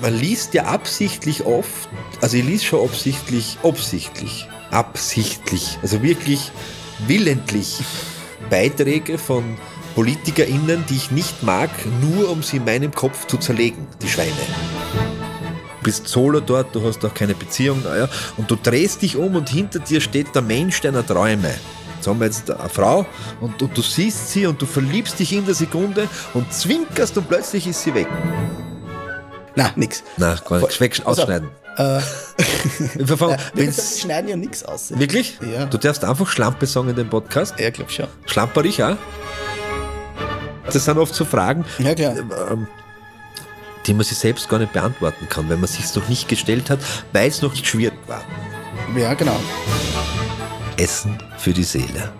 man liest ja absichtlich oft, also ich liest schon absichtlich, absichtlich, absichtlich, also wirklich willentlich Beiträge von PolitikerInnen, die ich nicht mag, nur um sie in meinem Kopf zu zerlegen, die Schweine. Du bist solo dort, du hast auch keine Beziehung, ja, und du drehst dich um und hinter dir steht der Mensch deiner Träume. Jetzt haben wir jetzt eine Frau und, und du siehst sie und du verliebst dich in der Sekunde und zwinkerst und plötzlich ist sie weg. Na, nix. Na, gar nicht. Weg, Also, ausschneiden. Äh, ja, wir schneiden ja nichts aus. Wirklich? Ja. Du darfst einfach Schlampe sagen in dem Podcast. Ja, glaub schon. Schlamperich auch? Das sind oft so Fragen, Ja, klar. ähm, die man sich selbst gar nicht beantworten kann, wenn man sich noch nicht gestellt hat, weil es noch nicht schwierig war. Ja, genau. Essen für die Seele.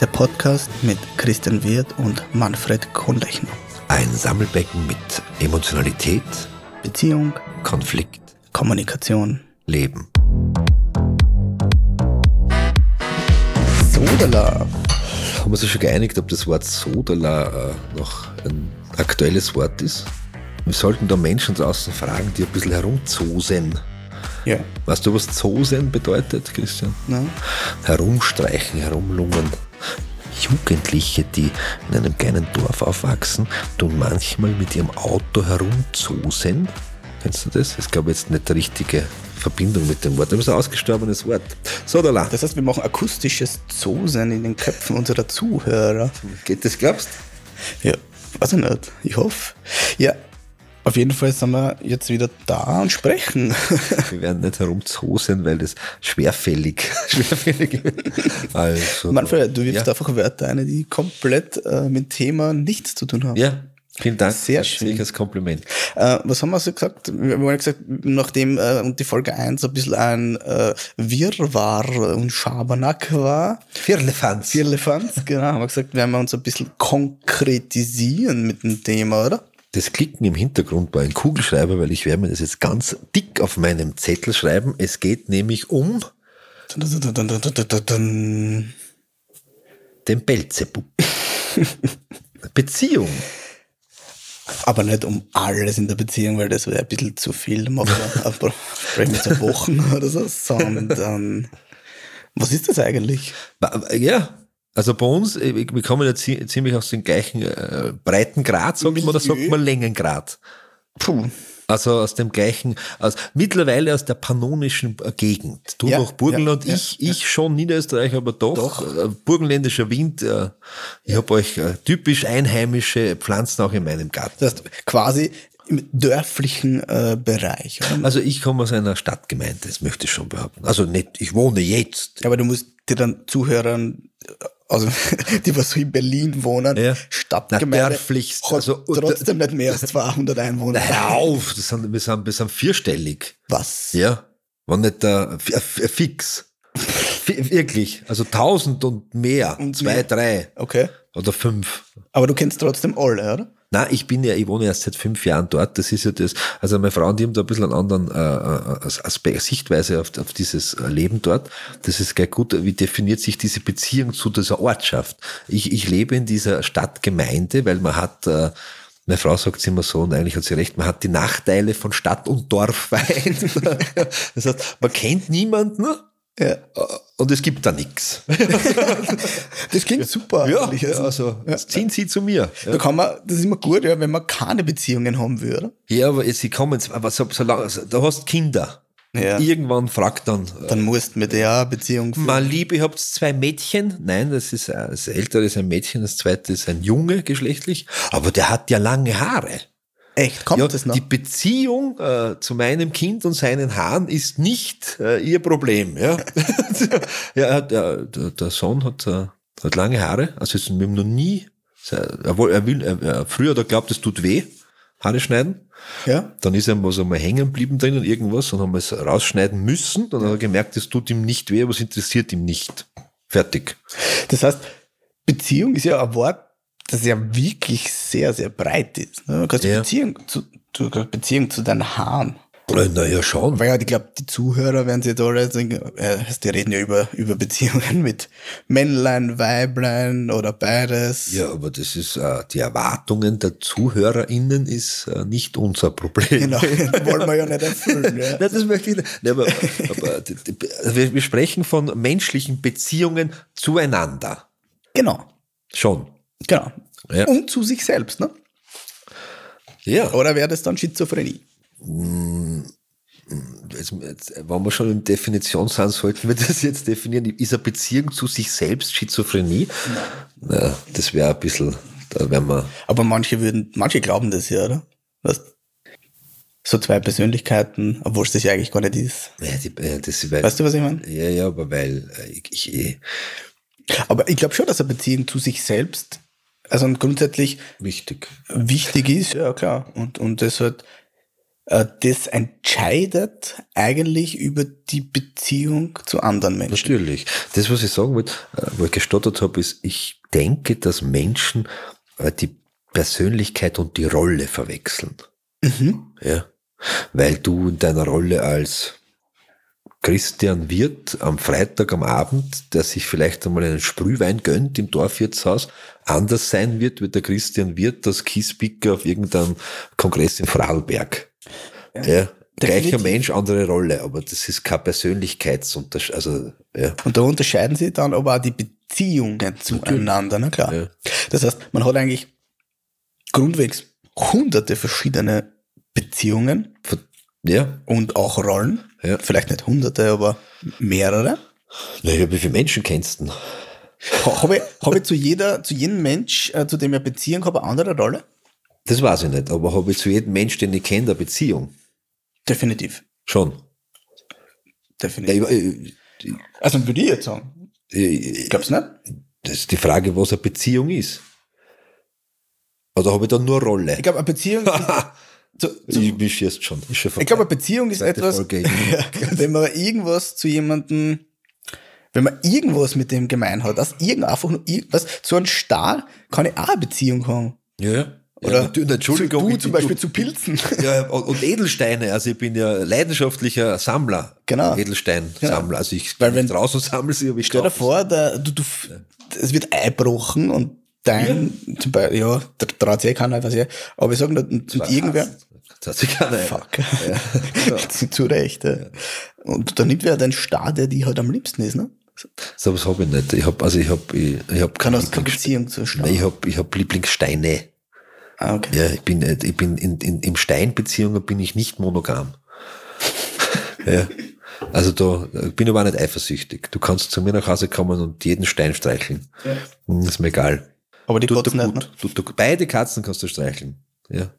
Der Podcast mit Christian Wirth und Manfred Kohnlechner. Ein Sammelbecken mit Emotionalität, Beziehung, Konflikt, Kommunikation. Leben. Sodala. Haben wir sich schon geeinigt, ob das Wort Sodala äh, noch ein aktuelles Wort ist? Wir sollten da Menschen draußen fragen, die ein bisschen herumzosen. Ja. Weißt du, was Zosen bedeutet, Christian? Na? Herumstreichen, herumlungern. Jugendliche, die in einem kleinen Dorf aufwachsen, tun manchmal mit ihrem Auto herumzosen. Kennst du das? Ich glaube jetzt nicht die richtige Verbindung mit dem Wort. Das ist ein ausgestorbenes Wort. So, da lang. Das heißt, wir machen akustisches Zosen in den Köpfen unserer Zuhörer. Geht das, glaubst Ja, weiß ich nicht. Ich hoffe. Ja, auf jeden Fall sind wir jetzt wieder da und sprechen. Wir werden nicht herumzosen, weil das schwerfällig, schwerfällig ist. Also, Manfred, du wirfst ja. einfach Wörter ein, die komplett äh, mit dem Thema nichts zu tun haben. Ja, vielen Dank. Sehr schön. als Kompliment. Äh, was haben wir so gesagt? Wir haben gesagt, nachdem äh, die Folge 1 ein bisschen ein äh, Wirrwarr und Schabernack war, Firlefanz. Firlefanz, genau, haben wir gesagt, werden wir uns ein bisschen konkretisieren mit dem Thema, oder? Das Klicken im Hintergrund war ein Kugelschreiber, weil ich werde mir das jetzt ganz dick auf meinem Zettel schreiben. Es geht nämlich um den Belzebub. Beziehung. Aber nicht um alles in der Beziehung, weil das wäre ein bisschen zu viel. Machen wir, sprechen wir zu Wochen oder so, sondern was ist das eigentlich? Ja, also bei uns, äh, wir kommen ja zie- ziemlich aus dem gleichen äh, Breitengrad, sagt man, oder sagt man Längengrad? Puh. Also aus dem gleichen, aus, mittlerweile aus der pannonischen äh, Gegend. Du Ja, noch Burgenland, ja, ich, ich schon Niederösterreich, aber doch, Doch. Äh, burgenländischer Wind. Äh, ich habe euch äh, typisch einheimische Pflanzen auch in meinem Garten. Das heißt, quasi im dörflichen äh, Bereich. Oder? Also ich komme aus einer Stadtgemeinde, das möchte ich schon behaupten. Also nicht, ich wohne jetzt. Aber du musst dir dann Zuhörern, also die was so in Berlin wohnen, Ja. Stadtgemeinde, dörflichst. Also, trotzdem nicht mehr als 200 Einwohner. Hör auf, das sind, wir, sind, wir sind vierstellig. Was? Ja, war nicht der f- f- fix. Wirklich, also tausend und mehr, Und zwei, mehr. drei Okay. oder fünf. Aber du kennst trotzdem alle, oder? Na, ich bin ja, ich wohne erst seit fünf Jahren dort. Das ist ja das. Also meine Frau und die haben da ein bisschen einen anderen äh, äh, Aspekt, Sichtweise auf, auf dieses äh, Leben dort. Das ist gleich gut. Wie definiert sich diese Beziehung zu dieser Ortschaft? Ich, ich lebe in dieser Stadtgemeinde, weil man hat äh, meine Frau sagt immer so, und eigentlich hat sie recht, man hat die Nachteile von Stadt und Dorf vereint. Das heißt, man kennt niemanden Ja. äh, und es gibt da nichts. Das klingt super. Ja, eigentlich. also jetzt ziehen Sie zu mir. Ja. Da kann man, das ist immer gut, ja, wenn man keine Beziehungen haben würde. Ja, aber sie kommen, aber so, so lang, also, da hast Kinder. Ja. Irgendwann fragt dann, äh, Dann musst du mit der Beziehung führen. mein Liebe, ihr habt zwei Mädchen? Nein, das ist, das ältere ist ein Mädchen, das zweite ist ein Junge geschlechtlich, aber der hat ja lange Haare. Echt, kommt ja, das noch? Die Beziehung äh, zu meinem Kind und seinen Haaren ist nicht äh, ihr Problem. Ja, ja er äh, der, der Sohn hat, äh, hat lange Haare, also wir haben noch nie, er, woll- er will, er, er, früher hat er glaubt, es tut weh, Haare schneiden. ja? Dann ist ihm was einmal hängen geblieben drinnen, irgendwas, und haben wir es rausschneiden müssen. Dann hat er gemerkt, es tut ihm nicht weh, aber es interessiert ihm nicht. Fertig. Das heißt, Beziehung ist ja ein Wort, das ja wirklich sehr, sehr breit ist. ne? Du kannst Ja. Beziehung zu, du kannst Beziehung zu deinen Haaren. Naja, schon. Weil ja, ich glaube, die Zuhörer werden sich da alle denken, äh, die reden ja über, über Beziehungen mit Männlein, Weiblein oder beides. Ja, aber das ist, äh, die Erwartungen der ZuhörerInnen ist äh, nicht unser Problem. Genau, wollen wir ja nicht erfüllen. Ja. Nein, das möchte ich nicht. Nein, aber, aber die, die, wir, wir sprechen von menschlichen Beziehungen zueinander. Genau, Schon. Genau. Ja. Und zu sich selbst, ne? Ja. Oder wäre das dann Schizophrenie? Jetzt, jetzt, wenn wir schon in Definition sind, sollten wir das jetzt definieren. Ist eine Beziehung zu sich selbst Schizophrenie? Na, das wäre ein bisschen, da wären wir, Aber manche würden, manche glauben das ja, oder? Was? So zwei Persönlichkeiten, obwohl es das ja eigentlich gar nicht ist. ja, die, ja, das weil, Weißt du, was ich meine? ja, ja, aber weil äh, ich, ich Aber ich glaube schon, dass eine Beziehung zu sich selbst, also grundsätzlich wichtig. wichtig ist, ja klar. Und, und das halt, äh, das entscheidet eigentlich über die Beziehung zu anderen Menschen. Natürlich. Das, was ich sagen wollte, äh, wo ich gestottert habe, ist, ich denke, dass Menschen äh, die Persönlichkeit und die Rolle verwechseln. Ja. Weil du in deiner Rolle als Christian Wirt am Freitag am Abend, der sich vielleicht einmal einen Sprühwein gönnt im Dorfwirtshaus, anders sein wird wie der Christian Wirt, das Kiesbicker auf irgendeinem Kongress in Vorarlberg. Ja. Gleicher definitiv. Mensch, andere Rolle, aber das ist kein Persönlichkeitsunterschied. Also, ja. Und da unterscheiden sie dann aber auch die Beziehungen zueinander, na klar. Ja. Das heißt, man hat eigentlich grundwegs hunderte verschiedene Beziehungen Ja, und auch Rollen. Ja. Vielleicht nicht hunderte, aber mehrere. naja, wie viele Menschen kennst du denn? Ha- Habe ich, hab ich zu jeder, zu jedem Mensch, äh, zu dem ich eine Beziehung habe, eine andere Rolle? Das weiß ich nicht, aber habe ich zu jedem Mensch, den ich kenne, eine Beziehung? Definitiv. Schon. Ja, Definitiv. ich, ich, Also würde ich jetzt sagen. ich, glaube es nicht. das ist die Frage, was eine Beziehung ist. Oder habe ich da nur Rolle? Ich glaube, eine Beziehung ist, zu, zu, Ich mich jetzt schon. Ist schon ich glaube, eine Beziehung ist etwas, ja, wenn man irgendwas zu jemandem, wenn man irgendwas mit dem gemein hat, dass irgend einfach nur irgendwas, so ein Star kann ich auch eine Beziehung haben. Ja, ja. Oder ja, du, Entschuldigung. du ich- zum Beispiel zu Pilzen. Ja, und und Edelsteine, also ich bin ja leidenschaftlicher Sammler. Genau. Edelsteinsammler. Also ich Weil wenn- draußen sammle sie, aber ich Stell dir vor, der, du, du, es wird einbrochen und dein, zum Beispiel, ja, der traut sich eh keiner, weiß ich, aber ich sag nur, und, und irgendwer, Das hat sich keiner. fuck, zu Recht, ja. Und dann nimmt wer dein Star, der die halt am liebsten ist, ne? So was habe ich nicht. Ich habe also ich habe ich, ich habe Kann keine keine Beziehung zu Star. Nein, ich habe ich hab Lieblingssteine. Ah, okay. Ja, ich bin, ich bin in, in, in Steinbeziehungen bin ich nicht monogam. ja. Also da ich bin aber auch nicht eifersüchtig. Du kannst zu mir nach Hause kommen und jeden Stein streicheln. Hm, Ist mir egal. Aber die Tut Katzen dir nicht, ne? gut. Tut gut. Beide Katzen kannst du streicheln. Ja.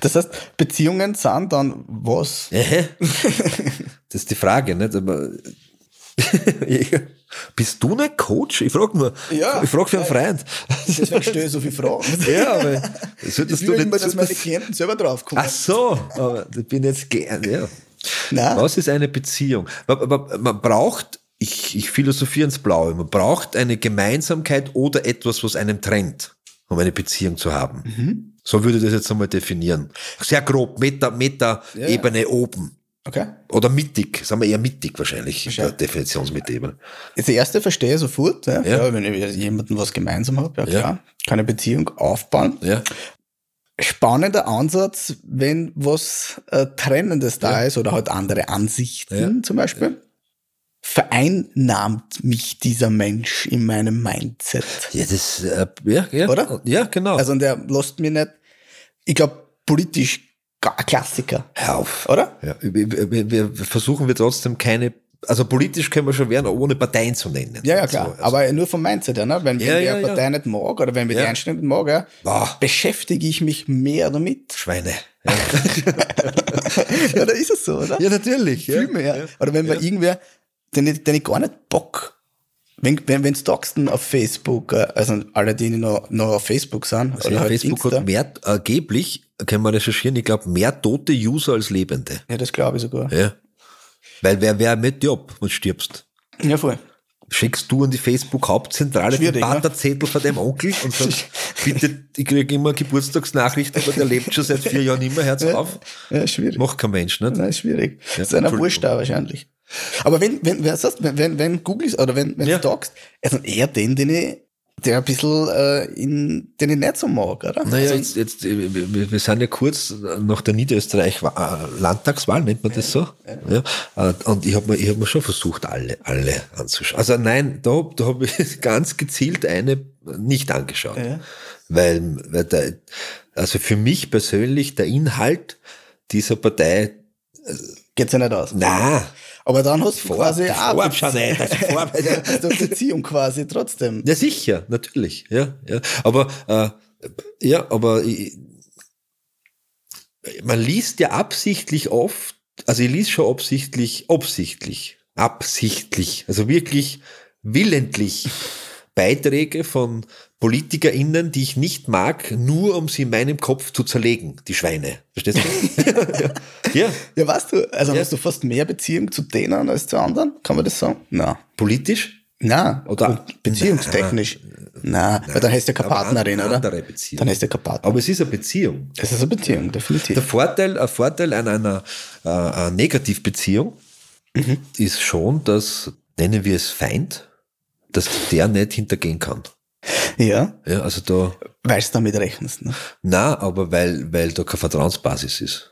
Das heißt, Beziehungen sind dann was? Das ist die Frage, nicht? Aber bist du nicht Coach? Ich frage nur. Ja. Ich frage für einen Freund. Deswegen stelle ich so viele Fragen. Ja, aber Ich solltest du will nicht. immer, dass meine Klienten selber draufkommen. Ach so, aber ich bin jetzt gern, ja. Nein. Was ist eine Beziehung? Man, man, man braucht, ich, ich philosophiere ins Blaue, man braucht eine Gemeinsamkeit oder etwas, was einen trennt, um eine Beziehung zu haben. Mhm. So würde ich das jetzt einmal definieren. Sehr grob, Meta, Meta-Ebene oben. Okay. Oder mittig, sagen wir eher mittig wahrscheinlich, Wahrscheinlich. Definitionsmitebene. Jetzt die erste verstehe ich sofort. Ja. Ja. Ja. wenn ich jemanden was gemeinsam habe, ja Ja. klar. Kann eine Beziehung aufbauen. Ja, Spannender Ansatz, wenn was äh, Trennendes da Ja. ist oder halt andere Ansichten Ja. zum Beispiel. Vereinnahmt mich dieser Mensch in meinem Mindset. ja das, äh, ja, ja. Oder? Ja, genau. Also und der lässt mir nicht, ich glaube, politisch Klassiker, Hör auf. oder? Ja, wir, wir, wir versuchen wir trotzdem keine, also politisch können wir schon werden, ohne Parteien zu nennen. Ja, ja, klar. So, also, aber nur vom Mindset her, ne? Wenn, Ja, wenn ja, die ja. Partei nicht mag oder wenn wir die Einstellung nicht mag, Boah. beschäftige ich mich mehr damit. Schweine. Ja, da ist es so, oder? ja natürlich. Viel mehr. Oder wenn man irgendwer, den ich, den ich gar nicht Bock, wenn, wenn, wenn Stocksten auf Facebook, äh, also alle, die noch, noch auf Facebook sind, Also ja, halt Facebook Insta, hat mehr, angeblich, können wir recherchieren, ich glaube, mehr tote User als Lebende. ja, das glaube ich sogar. Ja. Weil wer, wer mit Job und stirbst. Ja, voll. schickst du an die Facebook-Hauptzentrale den Schwierig, ne? Von deinem Onkel und sagst, bitte, ich kriege immer Geburtstagsnachrichten, aber der lebt schon seit vier Jahren nicht mehr, hört's auf. Ja, schwierig. Macht kein Mensch, nicht? Nein, ist schwierig. Ja, ist einer. Wurscht da wahrscheinlich. Aber wenn, wenn, wer sagst, wenn, wenn, Google oder wenn, wenn Ja. du sagst, also eher den, den ich, der ein bisschen, äh, in, den ich nicht so mag, oder? Naja, also, jetzt, jetzt, äh, wir, wir sind ja kurz nach der Niederösterreich-Landtagswahl, nennt man das so? Ja. Äh, Und ich habe mir, ich hab mir schon versucht, alle, alle anzuschauen. Also nein, da, da habe ich ganz gezielt eine nicht angeschaut. Ja. Weil, weil der, also für mich persönlich der Inhalt dieser Partei, geht's ja nicht aus. na, Aber dann hast du Vor- quasi vor- auch schon nicht, also vor- hast du eine Beziehung quasi trotzdem. Ja, sicher, natürlich, ja, ja. Aber, äh, ja, aber ich, man liest ja absichtlich oft, also ich liest schon absichtlich, absichtlich, absichtlich, also wirklich willentlich Beiträge von PolitikerInnen, die ich nicht mag, nur um sie in meinem Kopf zu zerlegen, die Schweine. Verstehst du? ja, ja, Ja, weißt du, also Ja. hast du fast mehr Beziehung zu denen als zu anderen? Kann man das sagen? Nein. politisch. Nein. Oder- beziehungstechnisch. Nein, weil dann hast du ja keine Partnerin, oder? Andere Beziehung. Dann hast du ja keine Partnerin. Aber es ist eine Beziehung. Es ist eine Beziehung, definitiv. Der Vorteil, ein Vorteil an einer äh, einer Negativbeziehung Mhm. ist schon, dass, nennen wir es Feind, dass der nicht hintergehen kann. Ja, Ja, also da, weil du damit rechnest. Ne? na, aber weil, weil da keine Vertrauensbasis ist.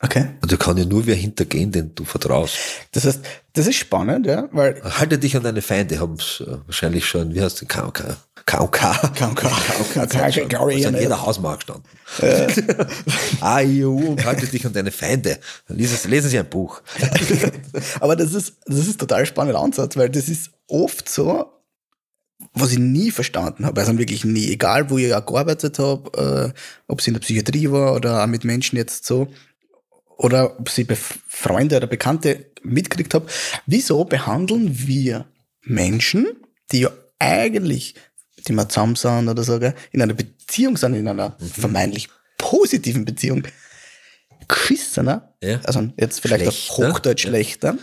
Okay. Und da kann ja nur wer hintergehen, den du vertraust. Das heißt, das ist spannend, ja, weil Halte dich an deine Feinde, haben es äh, wahrscheinlich schon, wie heißt der KOK? KOK. KOK, ja an jeder Hausmarkt gestanden. AIU und halte dich an deine Feinde. Lesen, Sie- lesen Sie ein Buch. Aber das ist, das ist total spannender Ansatz, weil das ist oft so, was ich nie verstanden habe, also wirklich nie, egal wo ich auch gearbeitet habe, äh, ob es in der Psychiatrie war oder auch mit Menschen jetzt so, oder ob bei Freunde oder Bekannte mitgekriegt habe, wieso behandeln wir Menschen, die ja eigentlich, die wir zusammen sind oder so, gell, in einer Beziehung sind, in einer vermeintlich positiven Beziehung, geschissener, Ja. also jetzt vielleicht auf Schlechter. Hochdeutsch schlechter,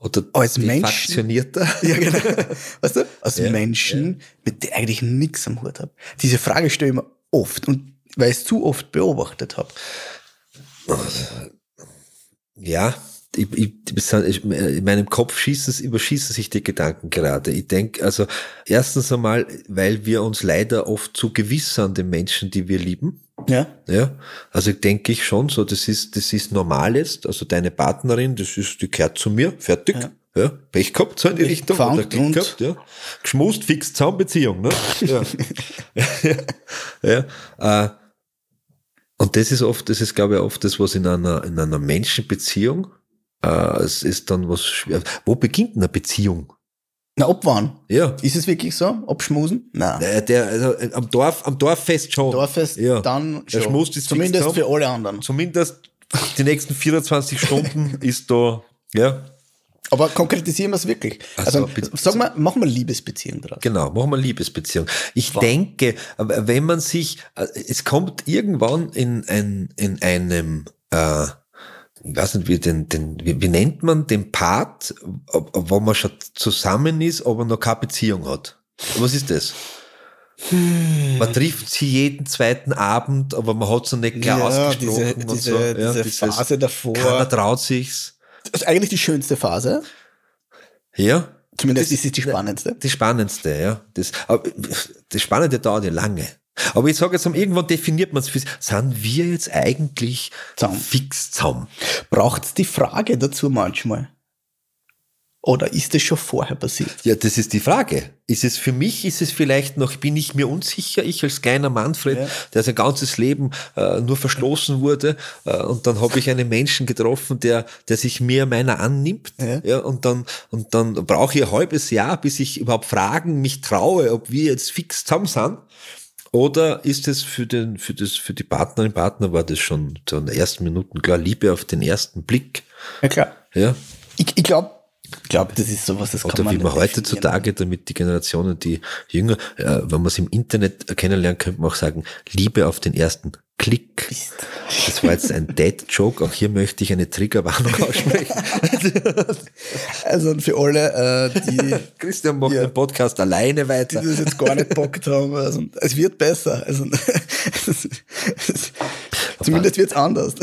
Oder Als Mensch- defaktionierter. ja, genau. Weißt du? Als Ja, Menschen, mit denen ich eigentlich nichts am Hut habe. Diese Frage stelle ich mir oft und weil ich es zu oft beobachtet habe. Ja, ich, ich, ich, in meinem Kopf schießen, überschießen sich die Gedanken gerade. Ich denke, also erstens einmal, weil wir uns leider oft zu gewiss sind, den Menschen, die wir lieben. Ja. Ja, also denke ich schon so, das ist, das ist normal jetzt. Also deine Partnerin, das ist, die gehört zu mir, fertig. Ja. Ja. Pech gehabt, so in die Pech Richtung. Oder Glück gehabt, ja. Geschmust, fix, Zaunbeziehung, ne? Ja. ja. Äh, und das ist oft, das ist, glaube ich, oft das, was in einer, in einer Menschenbeziehung, äh, es ist dann was schwer. Wo beginnt eine Beziehung? Na, ab wann? Ja. Ist es wirklich so? Abschmusen? Nein. Äh, Der, also, äh, am Dorf, am Dorffest schon. Dorffest, ja. dann Der schon. Schmust ist Zumindest für alle anderen. Zumindest die nächsten 24 Stunden ist da, ja, Aber konkretisieren wir es wirklich. Also, so, bitte. sag mal, machen wir Liebesbeziehung draus. Genau, machen wir Liebesbeziehung. Ich denke, aber wenn man sich, äh, es kommt irgendwann in, ein, in einem, äh, weiß nicht, wie, den, den, wie, wie nennt man den Part, ob- ob- wo man schon zusammen ist, aber noch keine Beziehung hat. Was ist das? Man trifft sie jeden zweiten Abend, aber man hat noch nicht klar Ja, ausgesprochen. diese- und diese- so. Ja, diese dieses, Phase davor. Keiner traut sich's. Das ist eigentlich die schönste Phase. Ja, Zumindest ist es die spannendste. die spannendste, ja. Das, aber das Spannende dauert ja lange. Aber ich sage jetzt, irgendwann definiert man es für sich. Sind wir jetzt eigentlich Zusammen. fix zusammen? Braucht es die Frage dazu manchmal? Oder ist das schon vorher passiert? Ja, das ist die Frage. Ist es für mich, ist es vielleicht noch, bin ich mir unsicher, ich als kleiner Manfred, Ja. der sein ganzes Leben äh, nur verstoßen wurde, äh, und dann habe ich einen Menschen getroffen, der, der sich mir meiner annimmt, Ja. ja, und dann, und dann brauche ich ein halbes Jahr, bis ich überhaupt fragen, mich traue, ob wir jetzt fix zusammen sind. Oder ist es für den, für das, für die Partnerin, Partner war das schon zu den ersten Minuten klar, Liebe auf den ersten Blick, Ja, klar. ja. Ich, ich glaube, ich glaub, das ist sowas, das kann Oder man wie man heutzutage, damit die Generationen, die jünger, äh, wenn man es im Internet kennenlernen, könnte man auch sagen, Liebe auf den ersten Klick. Das war jetzt ein Dead-Joke. Auch hier möchte ich eine Triggerwarnung aussprechen. Also für alle, äh, die, Christian macht Ja. den Podcast alleine die weiter. das jetzt gar nicht bockt haben, also, es wird besser. Also, zumindest wird es anders.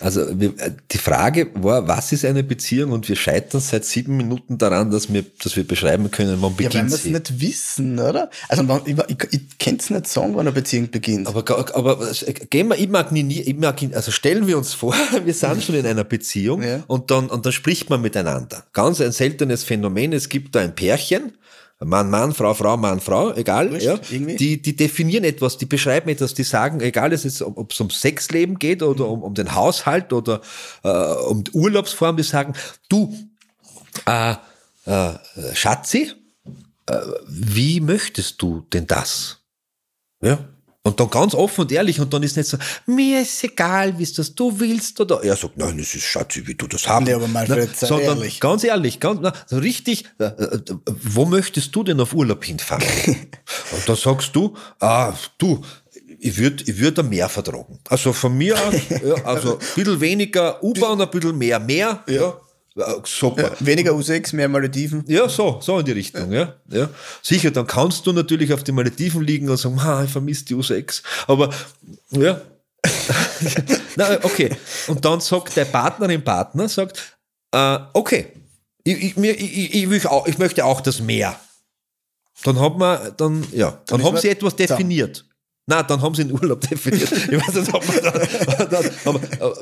Also äh, die Frage war, was ist eine Beziehung? Und wir scheitern seit sieben Minuten daran, dass wir, dass wir beschreiben können, wann Ja, weil beginnt wir es sie. nicht wissen, oder? Also wann- ich, ich, ich kann es nicht sagen, wann eine Beziehung beginnt. Aber, aber gehen wir, imagini- imagin, also stellen wir uns vor, wir sind schon in einer Beziehung Ja. und, dann, und dann spricht man miteinander. Ganz ein seltenes Phänomen. Es gibt da ein Pärchen, Mann, Mann, Frau, Frau, Mann, Frau, egal. Wurscht, ja, irgendwie. die, die definieren etwas, die beschreiben etwas, die sagen, egal es ist, ob es um Sexleben geht oder um, um den Haushalt oder äh, um die Urlaubsform, die sagen, du, äh, äh, Schatzi, äh, wie möchtest du denn das? Ja. Und dann ganz offen und ehrlich und dann ist nicht so, mir ist egal, wie es das du willst oder er sagt, nein, es ist Schatzi, wie du das haben. Nee, aber Manfred, sei sondern ehrlich. ganz ehrlich, ganz na, so richtig, äh, äh, wo möchtest du denn auf Urlaub hinfahren? und dann sagst du, ah, du, ich würde ich würd ein Meer vertragen. Also von mir aus, ja, also ein bisschen weniger U-Bahn, ein bisschen mehr Meer, ja, ja super. Weniger U6, mehr Malediven. Ja, so, so in die Richtung, ja. ja. Sicher, dann kannst du natürlich auf den Malediven liegen und sagen, ich vermisse die U6. Aber, ja. Na, okay. Und dann sagt der Partnerin, Partner, sagt, äh, okay, ich, ich, mir, ich, ich, will auch, ich möchte auch das Meer. Dann hat man, dann, ja, dann, ist haben sie etwas definiert. Na, dann haben sie den Urlaub definiert. Ich weiß nicht, ob man dann, dann, aber, äh,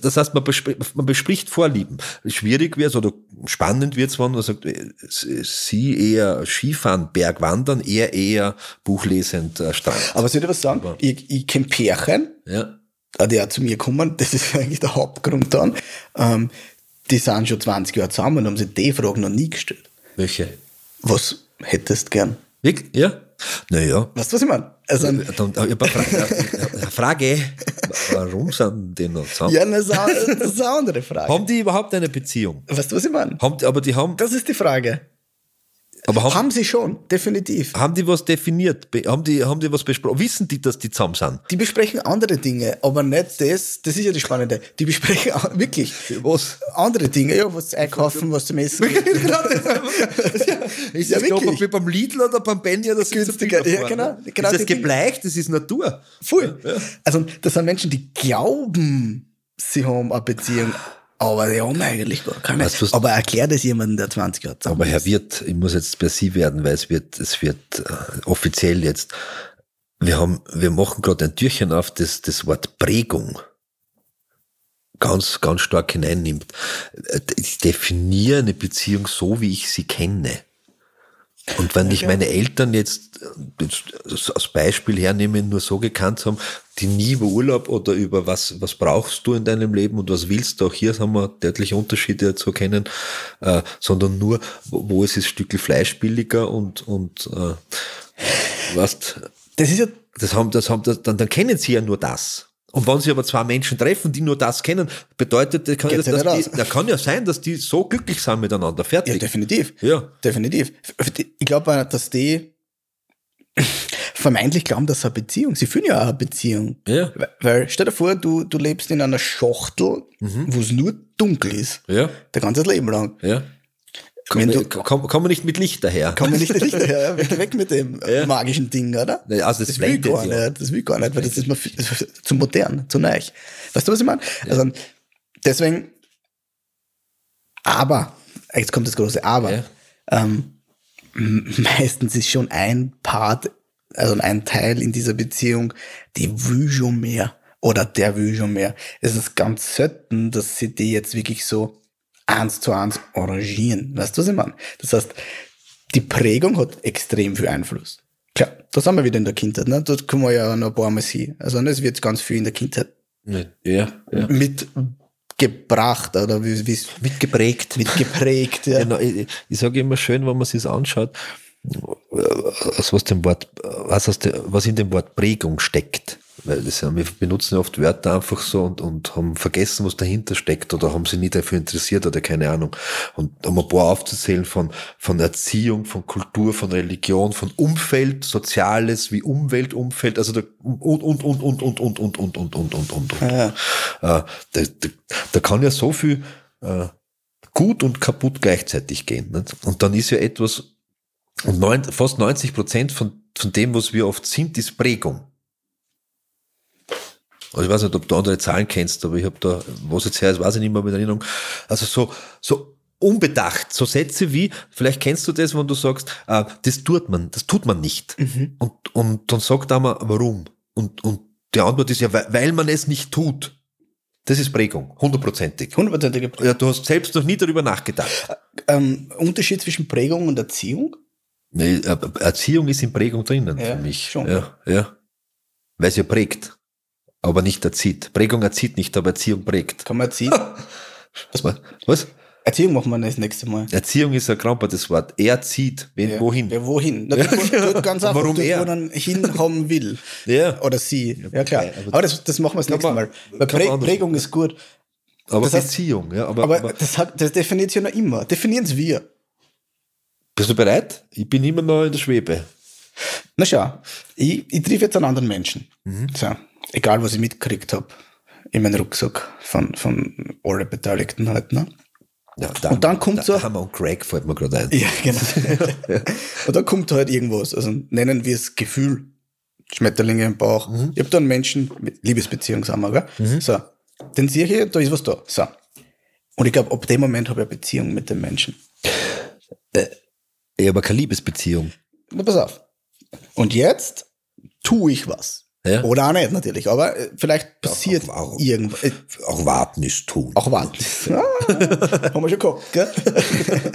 das heißt, man bespricht, man bespricht Vorlieben. Schwierig wird oder spannend wird es, wenn man sagt, äh, sie eher Skifahren, Bergwandern, er eher buchlesend äh, Strand. Aber soll ich was sagen? Ich, ich kenne Pärchen, Ja. äh, die auch zu mir kommen, das ist eigentlich der Hauptgrund dann. Ähm, die sind schon 20 Jahre zusammen und haben sich die Frage noch nie gestellt. Welche? Was hättest gern? Wirklich? Ja? Naja. Weißt du, was ich meine? Also, Dann, ich hab eine Frage, warum sind die noch zusammen? ja, das ist, auch, das ist eine andere Frage. Haben die überhaupt eine Beziehung? Weißt du, was ich meine? Haben aber die haben, Das ist die Frage. Aber haben, Haben sie schon, definitiv. haben die was definiert? Be- Haben die, haben die was besprochen? Wissen die, dass die zusammen sind? Die besprechen andere Dinge, aber nicht das, das ist ja das Spannende. Die besprechen wirklich Was? andere Dinge, ja, was einkaufen, was zum Essen gibt. Ist Ja, das ja, wirklich. wie beim Lidl oder beim Benny oder so Günstiger, ja, genau, genau ist das gebleicht? Das ist Natur. Voll. Also, das sind Menschen, die glauben, sie haben eine Beziehung, aber die haben eigentlich gar keine. Weißt was- aber erklär das jemandem, der 20 Jahre zusammen Aber Herr. Wirt, ich muss jetzt bei Sie werden, weil es wird, es wird äh, offiziell jetzt. Wir haben, wir machen gerade ein Türchen auf, das das Wort Prägung ganz, ganz stark hineinnimmt. Äh, Ich definiere eine Beziehung so, wie ich sie kenne. Und wenn ich meine Eltern jetzt, jetzt als Beispiel hernehme, nur so gekannt haben, die nie über Urlaub oder über was, was brauchst du in deinem Leben und was willst du, auch hier haben wir deutliche Unterschiede zu erkennen, äh, sondern nur, wo, wo ist das Stückel Fleisch billiger und, und äh, weißt, Das ist ja, das haben, das haben, das, dann, dann kennen sie ja nur das. Und wenn sie aber zwei Menschen treffen, die nur das kennen, bedeutet, das kann, ja, Geht's dass ja die, da kann ja sein, dass die so glücklich sind miteinander. ja, Fertig. definitiv. Ja. Definitiv. Ich glaube, dass die vermeintlich glauben, dass eine Beziehung, sie fühlen ja auch eine Beziehung. Ja. Weil- Weil, stell dir vor, du, du lebst in einer Schachtel, wo es nur dunkel ist. Ja. Der ganze Leben lang. Ja. Wenn du, Komm, komm nicht mit Licht daher. man nicht nicht daher, weg, weg mit dem Ja. magischen Ding, oder? Nee, also das das will gar ja. nicht, das will gar nicht, weil das ist mir viel- das ist zu modern, zu neu. Weißt du, was ich meine? Also, deswegen, aber, jetzt kommt das große Aber, Ja. ähm, meistens ist schon ein Part, also ein Teil in dieser Beziehung, die will schon mehr oder der will schon mehr. Es ist ganz selten, dass sie die jetzt wirklich so eins zu eins arrangieren. Weißt du, was ich meine? Das heißt, die Prägung hat extrem viel Einfluss. Klar, da sind wir wieder in der Kindheit, ne? Dort kommen wir ja noch ein paar Mal hin. Also, es wird ganz viel in der Kindheit Ja. ja. mitgebracht oder wie, wie Mitgeprägt. mitgeprägt, ja. Genau, ich, ich sage immer schön, wenn man sich anschaut, aus was, dem Wort, was, aus der, was in dem Wort Prägung steckt. Weil das ja, wir benutzen ja oft Wörter einfach so und, und haben vergessen, was dahinter steckt oder haben sich nie dafür interessiert oder keine Ahnung. Und um ein paar aufzuzählen von, von Erziehung, von Kultur, von Religion, von Umfeld, Soziales wie Umwelt, Umfeld, also da, und, und, und, und, und, und, und, und, und, und, und, und. Ja. Äh, da, da, da kann ja so viel äh, gut und kaputt gleichzeitig gehen. Nicht? Und dann ist ja etwas, und neun, fast 90 Prozent von, von dem, was wir oft sind, ist Prägung. Also ich weiß nicht, ob du andere Zahlen kennst, aber ich habe da, was jetzt her ist, weiß ich nicht mehr mit Erinnerung. Also so, so unbedacht, so Sätze wie, vielleicht kennst du das, wenn du sagst, äh, das tut man, das tut man nicht. Und, und dann sagt einmal, warum? Und, und die Antwort ist ja, weil, weil man es nicht tut. Das ist Prägung, hundertprozentig. Hundertprozentige Ja, du hast selbst noch nie darüber nachgedacht. ähm, Unterschied zwischen Prägung und Erziehung? Nee, äh, Erziehung ist in Prägung drinnen Ja, für mich. schon. Ja, ja. Weil es ja prägt, aber nicht erzieht. Prägung erzieht nicht, aber Erziehung prägt. Kann man erziehen? Was? Was? Erziehung machen wir das nächste Mal. Erziehung ist ein krampfertes Wort. Er zieht. Wen, Ja. Wohin? Ja, wohin? Na, dort, wo- dort ganz einfach, Warum er? wo man hinhaben will. Ja. Oder sie. Ja, klar. aber aber das, das machen wir das nächste Mal. Weil Prä Prägung ist gut. Aber das heißt- Beziehung, ja. Aber, Aber, aber das, hat, das definiert ja noch immer. Definieren es wir. bist du bereit? Ich bin immer noch in der Schwebe. Na schau, ich, ich triff jetzt einen anderen Menschen. Mhm. So, egal, was ich mitgekriegt habe in meinem Rucksack von, von allen Beteiligten halt. Ne? Ja, da, Und dann kommt da, so- Hammer und Craig fällt mir gerade ein. Ja, genau. und dann kommt halt irgendwas. Also nennen wir es Gefühl. Schmetterlinge im Bauch. Mhm. Ich habe da einen Menschen mit Liebesbeziehung, sagen wir, gell? So. Den sehe ich, da ist was da. So. Und ich glaube, ab dem Moment habe ich eine Beziehung mit dem Menschen. Ja, aber keine Liebesbeziehung. Na, pass auf. Und jetzt tue ich was. Ja. Oder auch nicht, natürlich. Aber äh, vielleicht passiert auch- auch- irgendwas. Äh, Auch warten ist tun. Auch warten. Ah, haben wir schon gehabt, gell?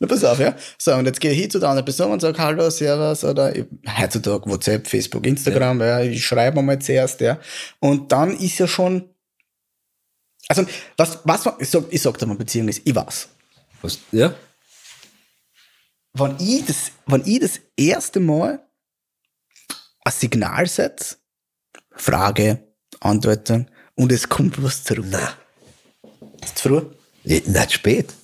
Na, pass auf, ja. So, und jetzt gehe ich hin zu der anderen Person und sage Hallo, Servus, oder ich- heutzutage WhatsApp, Facebook, Instagram, ja. ich schreibe mal zuerst, ja. Und dann ist ja schon, also, was, was, man- ich sag, ich sag dir mal, Beziehung ist, ich weiß. Was, ja? Wenn ich das, wenn ich das erste Mal ein Signal setze, Frage, Antworten, und es kommt was zurück. Na. Ist zu früh? Ja, Nicht spät.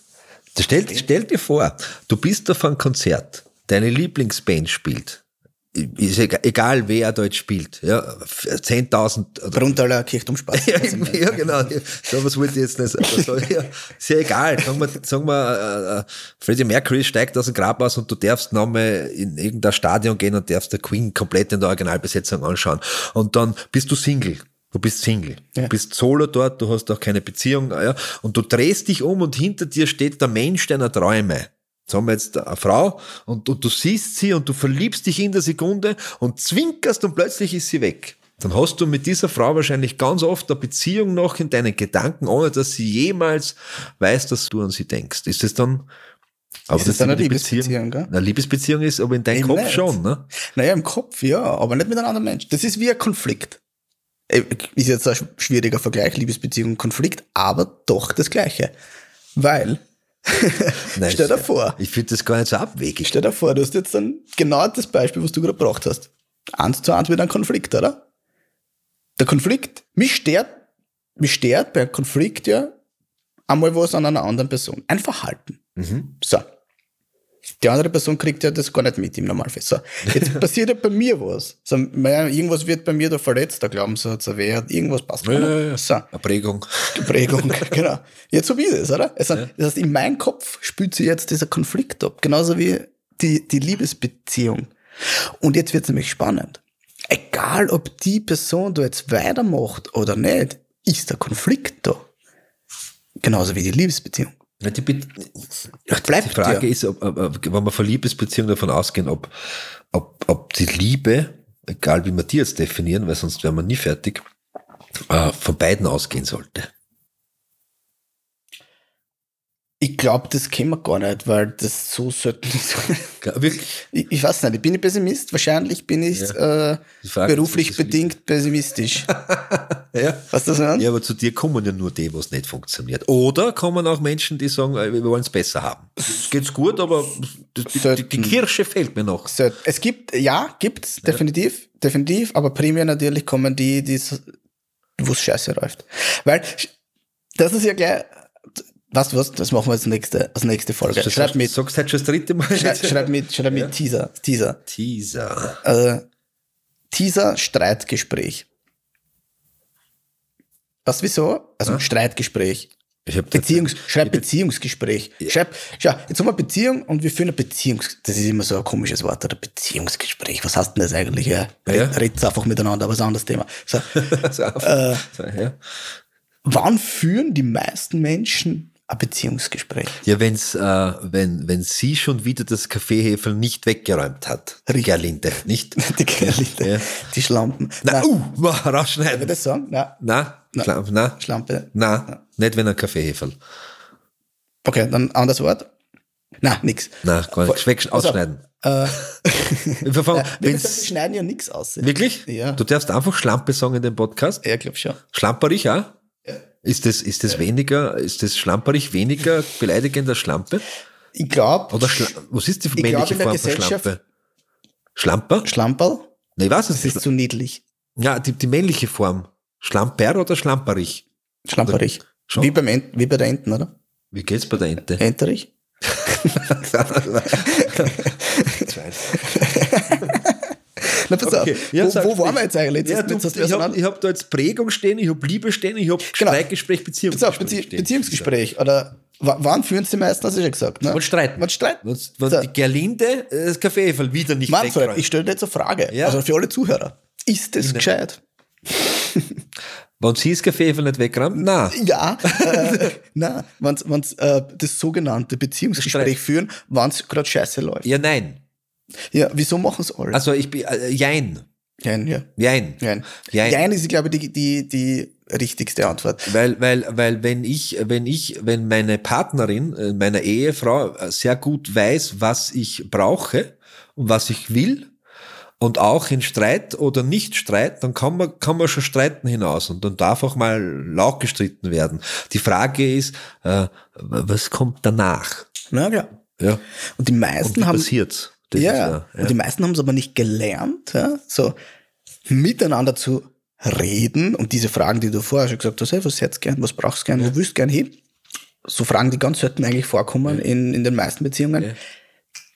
Stell, stell dir vor, du bist auf einem Konzert, deine Lieblingsband spielt. Ist egal, wer dort spielt. Ja, 10.000 oder Bruntaler Kirchturmspaß. ja, ja, genau. So was wollte ich jetzt nicht sagen. Also, ja, ist ja egal. Sagen wir, sagen wir äh, äh, Freddie Mercury steigt aus dem Grab aus und du darfst nochmal in irgendein Stadion gehen und darfst der Queen komplett in der Originalbesetzung anschauen. Und dann bist du Single. Du bist Single. Ja. Du bist solo dort, du hast auch keine Beziehung. Ja, und du drehst dich um und hinter dir steht der Mensch deiner Träume. Jetzt haben wir jetzt eine Frau und, und du siehst sie und du verliebst dich in der Sekunde und zwinkerst und plötzlich ist sie weg. Dann hast du mit dieser Frau wahrscheinlich ganz oft eine Beziehung noch in deinen Gedanken, ohne dass sie jemals weiß, dass du an sie denkst. Ist es dann, aber Ist das dann eine Liebesbeziehung, gell? Eine Liebesbeziehung ist, aber in deinem Kopf nicht. schon, ne? Naja, im Kopf ja, aber nicht mit einem anderen Mensch. Das ist wie ein Konflikt. Äh, Ist jetzt ein schwieriger Vergleich, Liebesbeziehung und Konflikt, aber doch das Gleiche. Weil, Nein, stell dir vor, Ich finde das gar nicht so abwegig. stell dir vor, du hast jetzt dann genau das Beispiel, was du gerade gebracht hast. Eins zu eins mit einem Konflikt, oder? Der Konflikt, mich stört, mich stört bei einem Konflikt ja einmal was an einer anderen Person. Ein Verhalten. Mhm. So. Die andere Person kriegt ja das gar nicht mit im Normalfall. So. Jetzt passiert ja bei mir was. So, naja, irgendwas wird bei mir da verletzt, der Glaubenssatz, ein Wert, irgendwas passt. Ja, ja, ja. So. Eine Prägung. Prägung, genau. Jetzt so wie das, oder? Also, Das heißt, in meinem Kopf spült sich jetzt dieser Konflikt ab, genauso wie die, die Liebesbeziehung. Und jetzt wird es nämlich spannend. Egal, ob die Person da jetzt weitermacht oder nicht, ist der Konflikt da. Genauso wie die Liebesbeziehung. Die, Be bleibt die Frage ja. ist, ob, ob, ob, wenn wir von Liebesbeziehungen davon ausgehen, ob, ob, ob die Liebe, egal wie wir die jetzt definieren, weil sonst wären wir nie fertig, äh, von beiden ausgehen sollte. Ich glaube, das kennen wir gar nicht, weil das so selten ist. Wirklich? Ich, ich weiß nicht, ich bin ich Pessimist? Wahrscheinlich bin ich äh, Frage ist, beruflich ist bedingt pessimistisch. Ja. Was das an? Ja, aber zu dir kommen ja nur die, was nicht funktioniert. Oder kommen auch Menschen, die sagen, äh, wir wollen es besser haben. Es geht's gut, aber die, die, die Selten. Kirsche fehlt mir noch. So, es gibt, ja, gibt's, definitiv, definitiv, aber primär natürlich kommen die, die wo es scheiße läuft. Weil, das ist ja gleich, weißt du was, das machen wir als nächste, als nächste Folge. Du Schreib mit, sagst halt schon das dritte Mal. schreib, schreib mit, schreib mit Teaser, Teaser. Teaser. Äh, Teaser, Streitgespräch. Was, wieso? Also, Streitgespräch. Ich hab Beziehungs, schreib Beziehungsgespräch. Schreib, schau, jetzt haben wir Beziehung und wir führen ein Beziehungs, das ist immer so ein komisches Wort, oder Beziehungsgespräch. Was heißt denn das eigentlich? Ja, Ja. Red, red's einfach miteinander, aber ist ein anderes Thema. So, so, äh, so, ja. wann führen die meisten Menschen ein Beziehungsgespräch? Ja, wenn's, äh, wenn, wenn sie schon wieder das Kaffeehefel nicht weggeräumt hat. Richtig. Gerlinde, nicht? Die Kerle, Ja. die Schlampen. Na, Nein, uh, mal Darf ich rausschneiden. das sagen? Nein, Na, na, na, Schlampe. na, nicht wenn ein Kaffeehefel. Okay, dann anderes Wort. Na, nix. Na, gar nicht. Weg, Also, ausschneiden. Äh, Wir verfangen- ja, schneiden ja nix aus. Wirklich? Ja. Du darfst einfach Schlampe sagen in dem Podcast. Ja, ich glaub schon. Schlamperich auch? Ist das, ist das weniger, ist das Schlamperich weniger beleidigend als Schlampe? Ich glaube, Oder Schla was ist die glaub, männliche der Form von Schlampe? Schlamper? Schlamperl, Nee, ich weiß es das ist nicht. zu niedlich. Ja, die, die männliche Form. Schlamper oder Schlamperich? Schlamperich. Schon. Wie, beim Ent, wie bei der Enten, oder? Wie geht's bei der Ente? Enterich? Na, pass Okay, auf. ja, wo, wo waren nicht. wir jetzt eigentlich? Jetzt, Ja, du, jetzt ich habe hab da jetzt Prägung stehen, ich habe Liebe stehen, ich habe Genau. Streitgespräch, Beziehungsgespräch Bezie stehen. Beziehungsgespräch. Oder wa- wann führen sie meistens, hast du schon gesagt. Ne? Und streiten. Man streiten. Wenn, wenn So. die Gerlinde äh, das Kaffeehefel wieder nicht Manfred, ich stelle dir jetzt eine Frage. Ja. Also für alle Zuhörer. Ist das gescheit? Wenn sie das Kaffeehefel nicht wegräumt, na. Ja, äh, nein, wenn sie äh, das sogenannte Beziehungsgespräch Streit. führen, wenn es gerade scheiße läuft. Ja, nein. Ja, wieso machen es alle? Also ich bin, äh, jein. Jein, ja. Jein. Jein. Jein. Jein ist, glaube ich, die, die, die richtigste Antwort. Weil, weil, weil wenn ich, wenn ich, wenn meine Partnerin, äh, meine Ehefrau äh, sehr gut weiß, was ich brauche und was ich will und auch in Streit oder nicht Streit, dann kann man, kann man schon streiten hinaus und dann darf auch mal laut gestritten werden. Die Frage ist, äh, was kommt danach? Na ja. Ja. Und die Und meisten wie haben. passiert's? Das ja, ist ja. Und die meisten haben es aber nicht gelernt, ja, so miteinander zu reden und diese Fragen, die du vorher schon gesagt hast, hey, was hättest gern, was brauchst gern, wo willst du gern hin? So Fragen, die ganz selten eigentlich vorkommen in, in den meisten Beziehungen. Ja.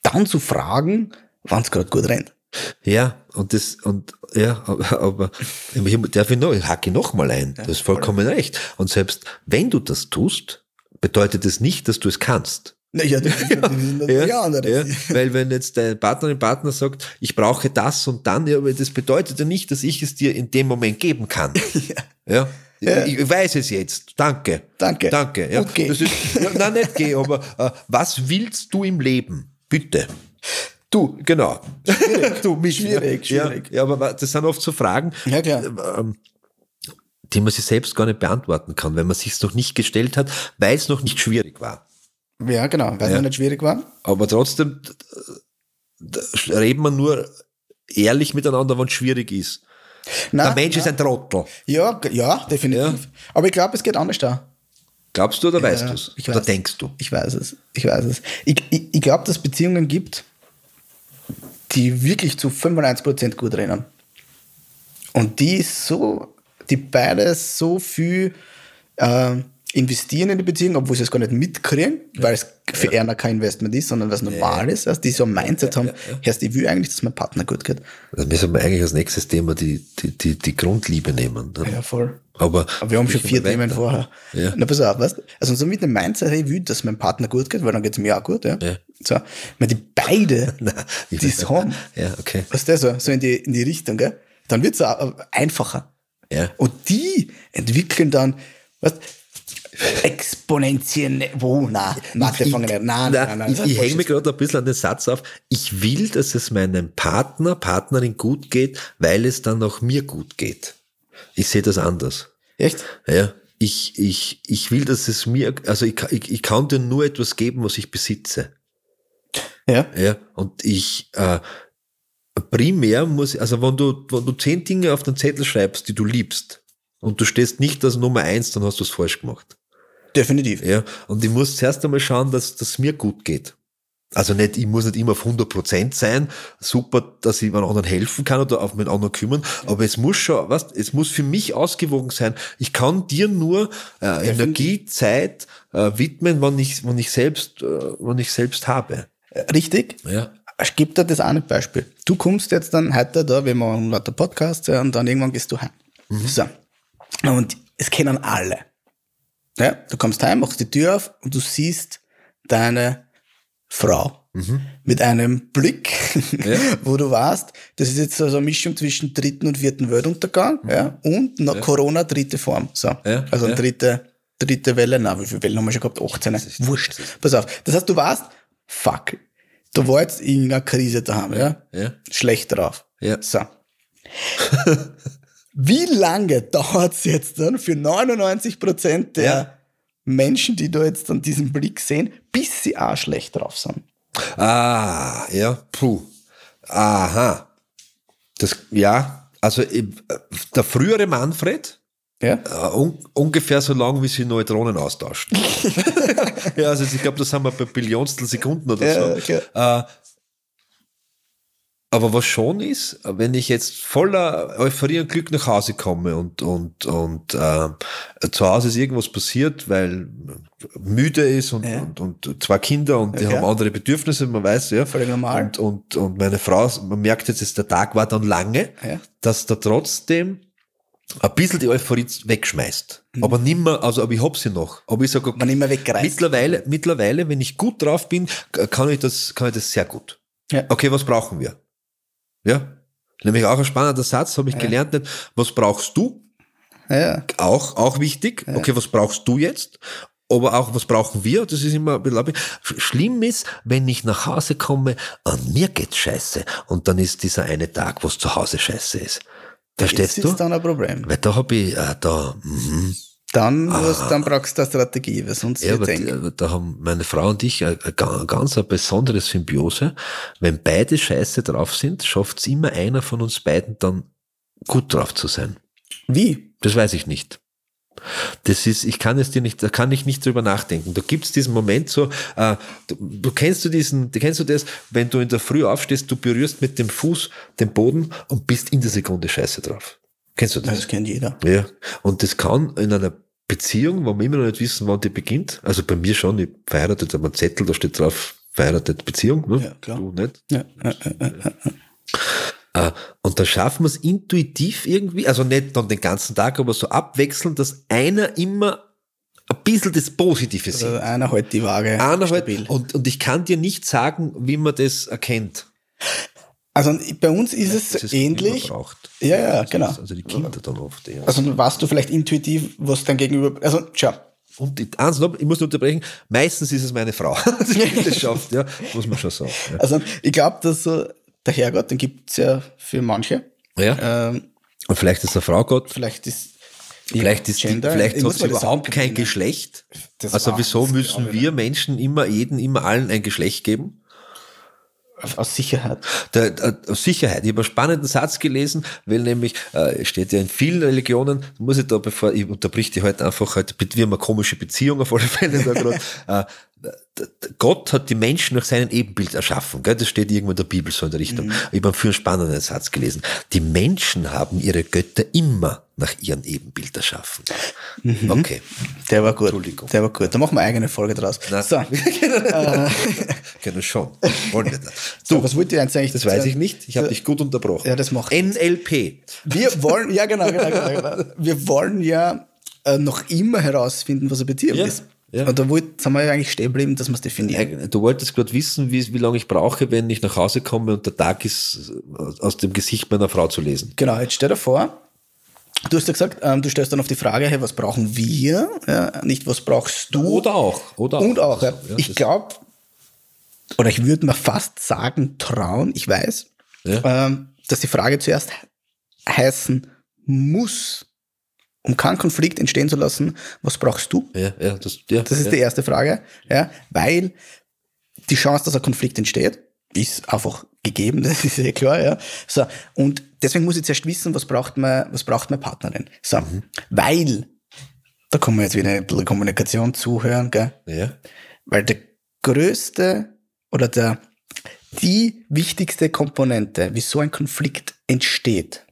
Dann zu fragen, wann es gerade gut rennt. Ja, und das, und ja, aber, aber ich darf ich noch, ich hacke noch mal ein. Du hast vollkommen recht. Und selbst wenn du das tust, bedeutet es nicht, dass du es kannst. Naja, das ist natürlich ja, ja, ja, weil wenn jetzt deine Partnerin, Partner sagt, ich brauche das und dann, ja, aber das bedeutet ja nicht, dass ich es dir in dem Moment geben kann. ja. Ja. Ich, ich weiß es jetzt. Danke. Danke. Danke. Ja. Geh. Das ist, ja, nein, nicht geh, aber äh, was willst du im Leben? Bitte. Du, Genau. du, mich. Schwierig, ja. schwierig. Ja, aber das sind oft so Fragen, Ja, klar. ähm, die man sich selbst gar nicht beantworten kann, wenn man sich noch nicht gestellt hat, weil es noch nicht schwierig war. Ja, genau, weil es Ja. nicht schwierig war. Aber trotzdem reden wir nur ehrlich miteinander, wenn es schwierig ist. Nein, Der Mensch nein. ist ein Trottel. Ja, ja, definitiv. Aber ich glaube, es geht anders da. Glaubst du oder weißt Ja, du es? ich Oder weiß. denkst du? Ich weiß es. Ich weiß es. Ich, ich, ich glaube, dass es Beziehungen gibt, die wirklich zu 95% gut rennen. Und die so, die beide so viel äh, investieren in die Beziehung, obwohl sie es gar nicht mitkriegen, weil es für einer kein Investment ist, sondern was normal ist. Also die so ein Mindset haben, erst ich will eigentlich, dass mein Partner gut geht. Müssen wir eigentlich als nächstes Thema die, die, die, die Grundliebe nehmen. Ne? Ja, voll. Aber, Aber wir haben schon vier. Themen vorher. Ja. Na, pass auf, weißt du? Also so mit dem Mindset, hey, ich will, dass meinem Partner gut geht, weil dann geht es mir auch gut, ja. Ja. So, wenn die beide das haben, Ja, okay. weißt du, so, so in die, in die Richtung, gell, dann wird es auch einfacher. Ja. Und die entwickeln dann, weißt exponentiell, wo, na, Mathe Ich- fangen nicht, nein, na, nein, nein, ich, ich hänge mir gerade ein bisschen an den Satz auf. Ich will, dass es meinem Partner, Partnerin gut geht, weil es dann auch mir gut geht. Ich sehe das anders. Echt? Ja. ich, ich, ich will, dass es mir, also ich, ich, ich kann dir nur etwas geben, was ich besitze. Ja. Ja, und ich, äh, primär muss, also wenn du, wenn du zehn Dinge auf den Zettel schreibst, die du liebst, und du stehst nicht als Nummer eins, dann hast du es falsch gemacht. Definitiv. Ja, und ich muss zuerst einmal schauen, dass das mir gut geht. Also nicht, ich muss nicht immer auf 100 Prozent sein. Super, dass ich anderen helfen kann oder auf meinen anderen kümmern. Aber es muss schon, was, es muss für mich ausgewogen sein. Ich kann dir nur äh, Energie, Zeit äh, widmen, wenn ich, wenn ich selbst, äh, wenn ich selbst habe. Richtig? Ja. Ich gebe dir das eine Beispiel. Du kommst jetzt dann heute da, wir machen lauter Podcasts ja, und dann irgendwann gehst du heim. So. Und es kennen alle. Ja, du kommst heim, machst die Tür auf und du siehst deine Frau mit einem Blick, wo du weißt, das ist jetzt so eine Mischung zwischen dritten und vierten Weltuntergang ja, und noch Corona dritte Form. So. Ja, Also eine ja. dritte, dritte Welle, na, wie viele Wellen haben wir schon gehabt? 18. Wurscht. Pass auf. Das heißt, du weißt, fuck, da war jetzt irgendeine Krise daheim, ja? Ja. Schlecht drauf. Ja. So. Wie lange dauert es jetzt dann für 99 Prozent der Ja. Menschen, die da jetzt dann diesen Blick sehen, bis sie auch schlecht drauf sind? Ah, ja, puh. Aha. Das, ja, also der frühere Manfred, Ja? äh, un, ungefähr so lang, wie sie Neutronen austauschen. ja, also ich glaube, das haben wir bei Billionstel Sekunden oder Ja, so. okay. Äh, aber was schon ist, wenn ich jetzt voller Euphorie und Glück nach Hause komme und, und, und äh, zu Hause ist irgendwas passiert, weil müde ist und, Ja. und, und zwei Kinder und die Okay. haben andere Bedürfnisse, man weiß, ja. Völlig normal. Und, und, und meine Frau, man merkt jetzt, dass der Tag war dann lange, Ja. dass da trotzdem ein bisschen die Euphorie wegschmeißt. Aber nimmer, also aber ich hab sie noch. Aber ich sage, okay, Mhm. Man immer wegreißt. mittlerweile, mittlerweile, wenn ich gut drauf bin, kann ich das, kann ich das sehr gut. Ja. Okay, was brauchen wir? Ja. Nämlich auch ein spannender Satz, habe ich gelernt. Nicht, was brauchst du? Ja. Auch, auch wichtig. Okay, was brauchst du jetzt? Aber auch, was brauchen wir? Das ist immer ein bisschen Schlimm ist, wenn ich nach Hause komme, an mir geht's scheiße. Und dann ist dieser eine Tag, wo es zu Hause scheiße ist. Das Verstehst du? ist dann ein Problem. Weil da habe ich, äh, da, mhm. Dann, musst, dann brauchst du eine Strategie, weil sonst Ah. Ja, wird eng. da haben meine Frau und ich eine, eine ga- ganz eine besondere Symbiose. Wenn beide scheiße drauf sind, schafft es immer einer von uns beiden dann gut drauf zu sein. Wie? Das weiß ich nicht. Das ist, ich kann es dir nicht, da kann ich nicht drüber nachdenken. Da gibt's diesen Moment so, äh, du, du kennst du diesen, du kennst du das, wenn du in der Früh aufstehst, du berührst mit dem Fuß den Boden und bist in der Sekunde scheiße drauf. Kennst du das? Das kennt jeder. Ja, und das kann in einer Beziehung, wo wir immer noch nicht wissen, wann die beginnt, also bei mir schon, ich verheiratet, aber ein Zettel, da steht drauf, verheiratet Beziehung, ne? Ja, klar. Du nicht. Ja, ja. Äh, Und da schaffen wir es intuitiv irgendwie, also nicht dann den ganzen Tag, aber so abwechselnd, dass einer immer ein bisschen das Positive sieht. Also einer halt die Waage Einer halt, und, und ich kann dir nicht sagen, wie man das erkennt. Also bei uns ist es ist ähnlich. Ja, ja, genau. Also die Kinder dann oft eher. Also weißt du vielleicht intuitiv, was dein Gegenüber. Also, schau. Und die- eins noch, ich muss nur unterbrechen, meistens ist es meine Frau, die das schafft, ja, muss man schon sagen. Ja. Also ich glaube, dass so der Herrgott, den gibt's ja für manche. Ja. Ähm, Und vielleicht ist eine Frau Gott, vielleicht ist. vielleicht ist die, Gender- vielleicht ich hat sie überhaupt kein. Geschlecht. Das also wieso müssen wir Menschen immer jeden, immer allen ein Geschlecht geben? Aus Sicherheit. Der, der, aus Sicherheit. Ich habe einen spannenden Satz gelesen, weil nämlich, äh, steht ja in vielen Religionen, muss ich da, bevor ich unterbrich die heute einfach, halt, wir haben eine komische Beziehung auf alle Fälle da gerade, äh, Gott hat die Menschen nach seinem Ebenbild erschaffen. Gell? Das steht irgendwo in der Bibel so in der Richtung. Ich habe einen für einen spannenden Satz gelesen. Die Menschen haben ihre Götter immer nach ihrem Ebenbild erschaffen. Okay. Der war gut. Entschuldigung. Der war gut. Da machen wir eine eigene Folge draus. Na, So, Können schon. Wollen wir das. so, was wollt ihr eigentlich? Das weiß ich nicht. Ich habe dich gut unterbrochen. Ja, das macht NLP. Wir wollen, ja genau, genau, genau, genau. Wir wollen ja äh, noch immer herausfinden, was eine Beziehung Ja, ist. Ja. Und da wollt, sind wir ja eigentlich stehen geblieben, dass wir es definieren. Du wolltest gerade wissen, wie, wie lange ich brauche, wenn ich nach Hause komme und der Tag ist, äh, aus dem Gesicht meiner Frau zu lesen. Genau, jetzt stell dir vor, du hast ja gesagt, ähm, du stellst dann auf die Frage, hey, was brauchen wir? Ja, nicht, was brauchst du? Oder auch. Oder Und auch, ja. Also, ich glaube, oder ich würde mir fast sagen, trauen, ich weiß, ähm, dass die Frage zuerst heißen muss um keinen Konflikt entstehen zu lassen, was brauchst du? Ja, ja, das, ja, Das ist ja. die erste Frage, ja, weil die Chance, dass ein Konflikt entsteht, ist einfach gegeben, das ist ja klar, ja. So, und deswegen muss ich zuerst wissen, was braucht man, was braucht meine Partnerin. So, Mhm. weil, da kann man jetzt wieder ein bisschen Kommunikation zuhören, gell? ja. Weil der größte oder der, die wichtigste Komponente, wie so ein Konflikt entsteht,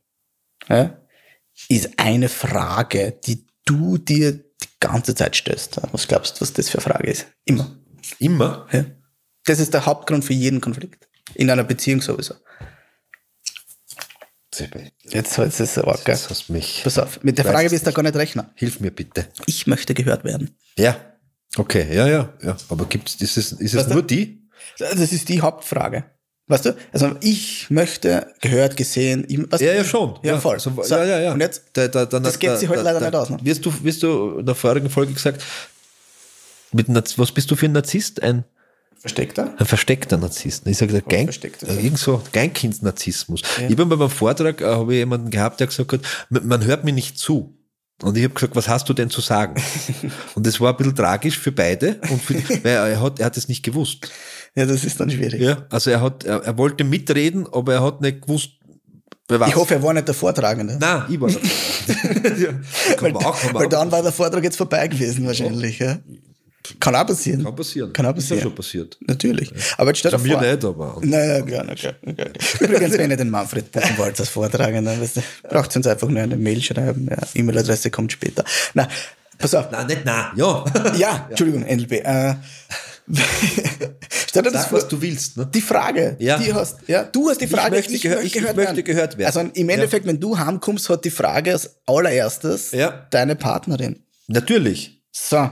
ja, ist eine Frage, die du dir die ganze Zeit stellst. Was glaubst du, was das für eine Frage ist? Immer. Immer. Ja. Das ist der Hauptgrund für jeden Konflikt. In einer Beziehung sowieso. Jetzt ist es arg, gell? Das hast mich. Pass auf, mit der Frage wirst du gar nicht rechnen. Hilf mir bitte. Ich möchte gehört werden. Ja. Okay, ja, ja, ja. Aber gibt's, ist es, ist es Weißt du? nur die? Das ist die Hauptfrage. Weißt du? Also ich möchte gehört, gesehen. Weißt Ja, ja, schon. Ja, voll. So, So, ja, ja, ja. Und jetzt, Da, da, dann, das geht sich heute leider nicht aus, ne? Wirst du, wirst du in der vorigen Folge gesagt, mit Narz- was bist du für ein Narzisst? Ein, versteckter? ein versteckter Narzisst. Ich sage äh, irgend so Kleinkindsnarzissmus. Ich habe bei meinem Vortrag, äh, habe ich jemanden gehabt, der gesagt hat, man man hört mir nicht zu. Und ich habe gesagt, was hast du denn zu sagen? und das war ein bisschen tragisch für beide, und für die, weil er hat, er hat es nicht gewusst. Ja, das ist dann schwierig. Ja, also er hat, er, er wollte mitreden, aber er hat nicht gewusst, bei was. Ich hoffe, er war nicht der Vortragende. Nein, ich war ja, auch, kann man Weil auch. dann war der Vortrag jetzt vorbei gewesen wahrscheinlich. Ja. Kann auch passieren. Kann passieren. Kann auch Ist ja passieren. schon passiert. Natürlich. Aber jetzt stell dir Also mir vor. nicht, aber. Naja, klar, klar. Übrigens, wenn ihr den Manfred Buchenwald als Vortragender, weißt du, braucht ihr uns einfach nur eine Mail schreiben. Ja, E-Mail-Adresse kommt später. Na, pass auf. Nein, nicht nein. Ja. Ja, Entschuldigung, NLB. Äh, stell dir das Sag, vor. was du willst. Ne? Die Frage, Ja. die hast, ja, du hast die Ich Frage, möchte gehör- ich- ich möchte gehört werden. Also im Endeffekt, wenn du heimkommst, hat die Frage als allererstes Ja. deine Partnerin. Natürlich. So.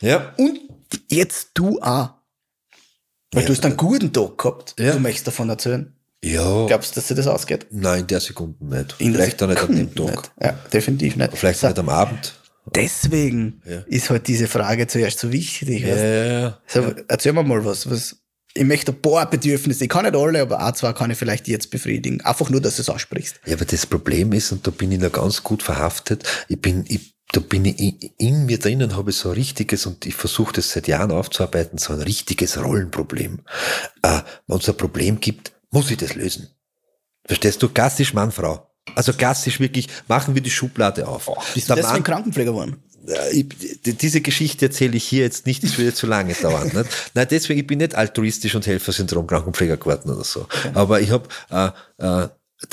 Ja. Und jetzt du auch. Weil Ja. du hast einen guten Tag gehabt. Ja. Du möchtest davon erzählen. Ja. Glaubst du, dass dir das ausgeht? Nein, in der Sekunde nicht. In Vielleicht auch nicht an dem Tag. nicht. Ja, definitiv nicht. Vielleicht so, nicht am Abend. Deswegen Ja. ist halt diese Frage zuerst so wichtig. du? Ja. So, Erzähl mir mal was, was. Ich möchte ein paar Bedürfnisse, ich kann nicht alle, aber auch zwei kann ich vielleicht jetzt befriedigen. Einfach nur, dass du es aussprichst. Ja, aber das Problem ist, und da bin ich noch ganz gut verhaftet, ich bin, ich, da bin ich in, in mir drinnen, habe ich so ein richtiges, und ich versuche das seit Jahren aufzuarbeiten, so ein richtiges Rollenproblem. Äh, wenn es ein Problem gibt, muss ich das lösen. Verstehst du? Klassisch Mann, Frau. Also klassisch wirklich, machen wir die Schublade auf. Bist du Der deswegen Mann- Krankenpfleger geworden? diese Geschichte erzähle ich hier jetzt nicht, das würde zu lange dauern. Nicht? Nein, deswegen, ich bin nicht altruistisch und Helfersyndrom Krankenpfleger geworden oder so. Aber ich habe äh, äh,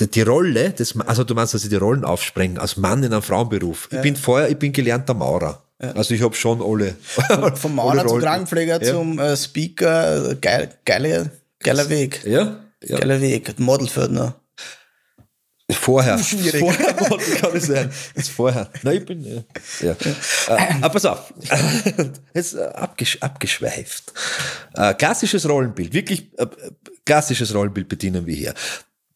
die, Rolle, des, also du meinst, dass ich die Rollen aufsprengen, als Mann in einem Frauenberuf. Ich bin vorher, ich bin gelernter Maurer. Also ich habe schon alle. Vom Maurer zum. Krankenpfleger Ja. zum äh, Speaker, äh, geil, geile, geiler Weg. Ja? ja. Geiler Weg. Modelfördner. Vorher. Schwierig. Vorher kann ich sein. Das ist vorher. Nein, ich bin, ja. ja. Äh, aber pass auf. Jetzt äh, abgesch abgeschweift. Äh, klassisches Rollenbild. Wirklich äh, klassisches Rollenbild bedienen wir hier.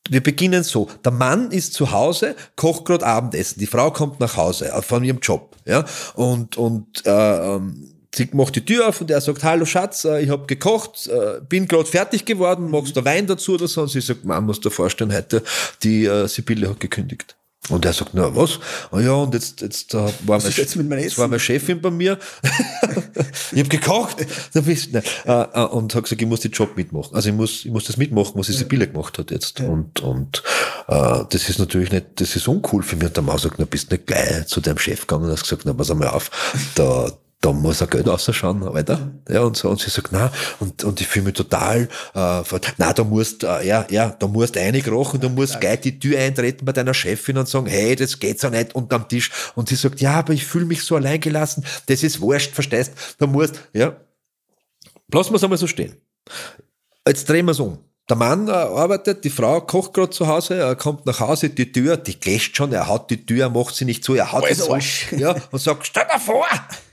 Wir beginnen so. Der Mann ist zu Hause, kocht gerade Abendessen. Die Frau kommt nach Hause äh, von ihrem Job. Ja? Und, und äh, ähm, sie macht die Tür auf und er sagt, hallo Schatz, äh, ich habe gekocht, äh, bin gerade fertig geworden, magst du Wein dazu oder so? Und sie sagt, Mann, musst du dir vorstellen, heute die äh, Sibylle hat gekündigt. Und er sagt, na was? Ah ja, und jetzt, jetzt äh, war, mein, jetzt jetzt war meine Chefin bei mir. ich habe gekocht. Da äh, und hat gesagt, ich muss den Job mitmachen. Also ich muss, ich muss das mitmachen, was die Sibylle gemacht hat jetzt. Und, und äh, das ist natürlich nicht, das ist uncool für mich. Und der Mann sagt, na bist nicht gleich zu deinem Chef gegangen und hast gesagt, na pass einmal auf, da, da muss er Geld rausschauen, Alter. Ja, und so. Und sie sagt, na, und, und ich fühle mich total, äh, na, da musst, äh, ja, ja, da musst einkrochen, du musst gleich die Tür eintreten bei deiner Chefin und sagen, hey, das geht so nicht unterm Tisch. Und sie sagt, ja, aber ich fühle mich so alleingelassen, das ist wurscht, verstehst? Da musst, ja. Lassen wir es einmal so stehen. Jetzt drehen wir es um. Der Mann äh, arbeitet, die Frau kocht gerade zu Hause, er kommt nach Hause, die Tür, die gläscht schon, er hat die Tür, er macht sie nicht zu, er hat sie. Arsch. Ja, und sagt, stell dir vor,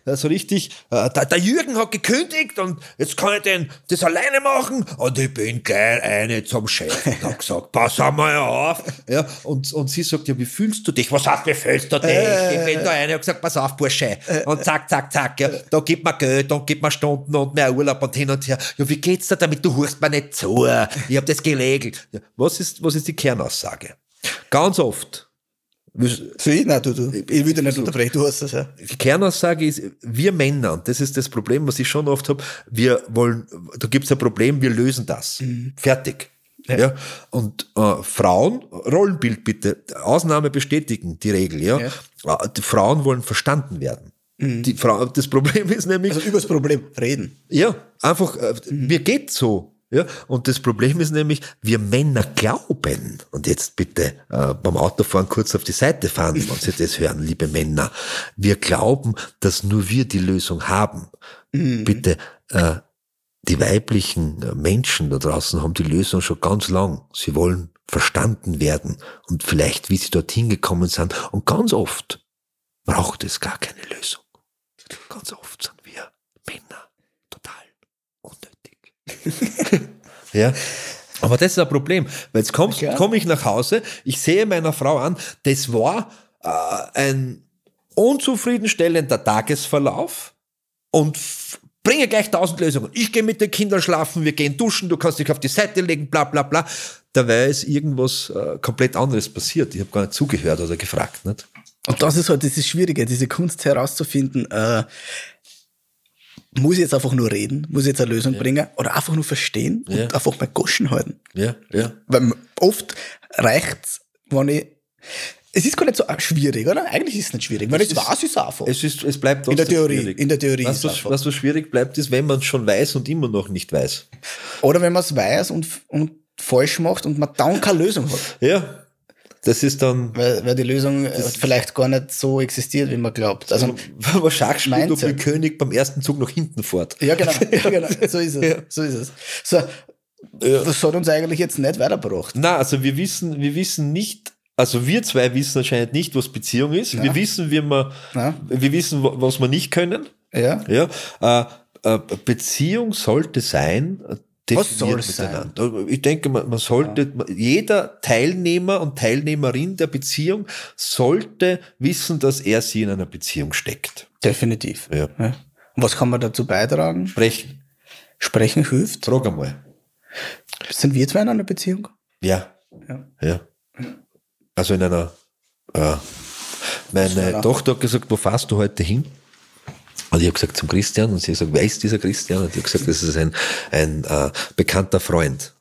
also richtig, äh, der, der Jürgen hat gekündigt und jetzt kann ich den, das alleine machen und ich bin gleich eine zum Chef und hab gesagt, pass einmal auf. Ja, und, und sie sagt, ja, wie fühlst du dich? Was heißt, wie fühlst du dich? Ich bin da eine, hab gesagt, pass auf, Bursche. Und zack, zack, zack, ja, da gib mir Geld und gib mir Stunden und mehr Urlaub und hin und her. Ja, wie geht's dir damit? Du hörst mir nicht zu. Ich hab das geregelt. Ja, was ist, was ist die Kernaussage? Ganz oft Ich? Nein, du, du. Ich will dich nicht unterbrechen, du hast das ja. Die Kernaussage ist, wir Männer, und das ist das Problem, was ich schon oft habe, wir wollen, da gibt es ein Problem, wir lösen das. Fertig. Ja. Und äh, Frauen, Rollenbild bitte, Ausnahme bestätigen die Regel, ja. Äh, Die Frauen wollen verstanden werden. Die Frau, das Problem ist nämlich, Also über das Problem reden. ja, einfach, äh, mir geht so. Ja, und das Problem ist nämlich, wir Männer glauben, und jetzt bitte äh, beim Autofahren kurz auf die Seite fahren, wenn Sie das hören, liebe Männer, wir glauben, dass nur wir die Lösung haben. Bitte, äh, die weiblichen Menschen da draußen haben die Lösung schon ganz lang. Sie wollen verstanden werden und vielleicht, wie sie dorthin gekommen sind. Und ganz oft braucht es gar keine Lösung. Ganz oft sind wir Männer. ja. Aber das ist ein Problem, weil jetzt kommst- Klar. komme ich nach Hause, ich sehe meiner Frau an, das war äh, ein unzufriedenstellender Tagesverlauf und bringe gleich tausend Lösungen. Ich gehe mit den Kindern schlafen, wir gehen duschen, du kannst dich auf die Seite legen, bla bla bla. Dabei ist irgendwas äh, komplett anderes passiert. Ich habe gar nicht zugehört oder gefragt. Nicht? Und das ist halt dieses Schwierige, diese Kunst herauszufinden, äh, muss ich jetzt einfach nur reden, muss ich jetzt eine Lösung bringen oder einfach nur verstehen und Ja. einfach mal Goschen halten. Ja, ja. Weil oft reicht's, wenn ich, es ist gar nicht so schwierig, oder? Eigentlich ist es nicht schwierig. Wenn ich es weiß, ist es einfach. Es, ist, es bleibt In der Theorie, schwierig. in der Theorie Was, ist was, was, was schwierig bleibt, ist, wenn man es schon weiß und immer noch nicht weiß. Oder wenn man es weiß und, und falsch macht und man dann keine Lösung hat. Ja, das ist dann Weil, weil die Lösung äh, vielleicht gar nicht so existiert, wie man glaubt. Also, Aber Schach spielt, Mindset. der König beim ersten Zug nach hinten fährt. ja, genau, ja, genau. So ist es. Ja. So ist es. So, das hat uns eigentlich jetzt nicht weitergebracht. Na, also wir wissen, wir wissen nicht, also wir zwei wissen anscheinend nicht, was Beziehung ist. Wir wissen, wie man, Na. wir wissen, wa- was wir nicht können. Ja. Ja, äh, äh, Beziehung sollte sein, definiert soll es sein? miteinander. Ich denke, man, man sollte, jeder Teilnehmer und Teilnehmerin der Beziehung sollte wissen, dass er sie in einer Beziehung steckt. Definitiv. Ja. Und was kann man dazu beitragen? Sprechen. Sprechen hilft. Frag einmal. Sind wir zwei in einer Beziehung? Ja. Ja. Ja. Also in einer, äh, meine. Tochter hat gesagt, wo fährst du heute hin? Und ich habe gesagt zum Christian und sie hat gesagt, wer ist dieser Christian? Und ich habe gesagt, das ist ein, ein äh, bekannter Freund.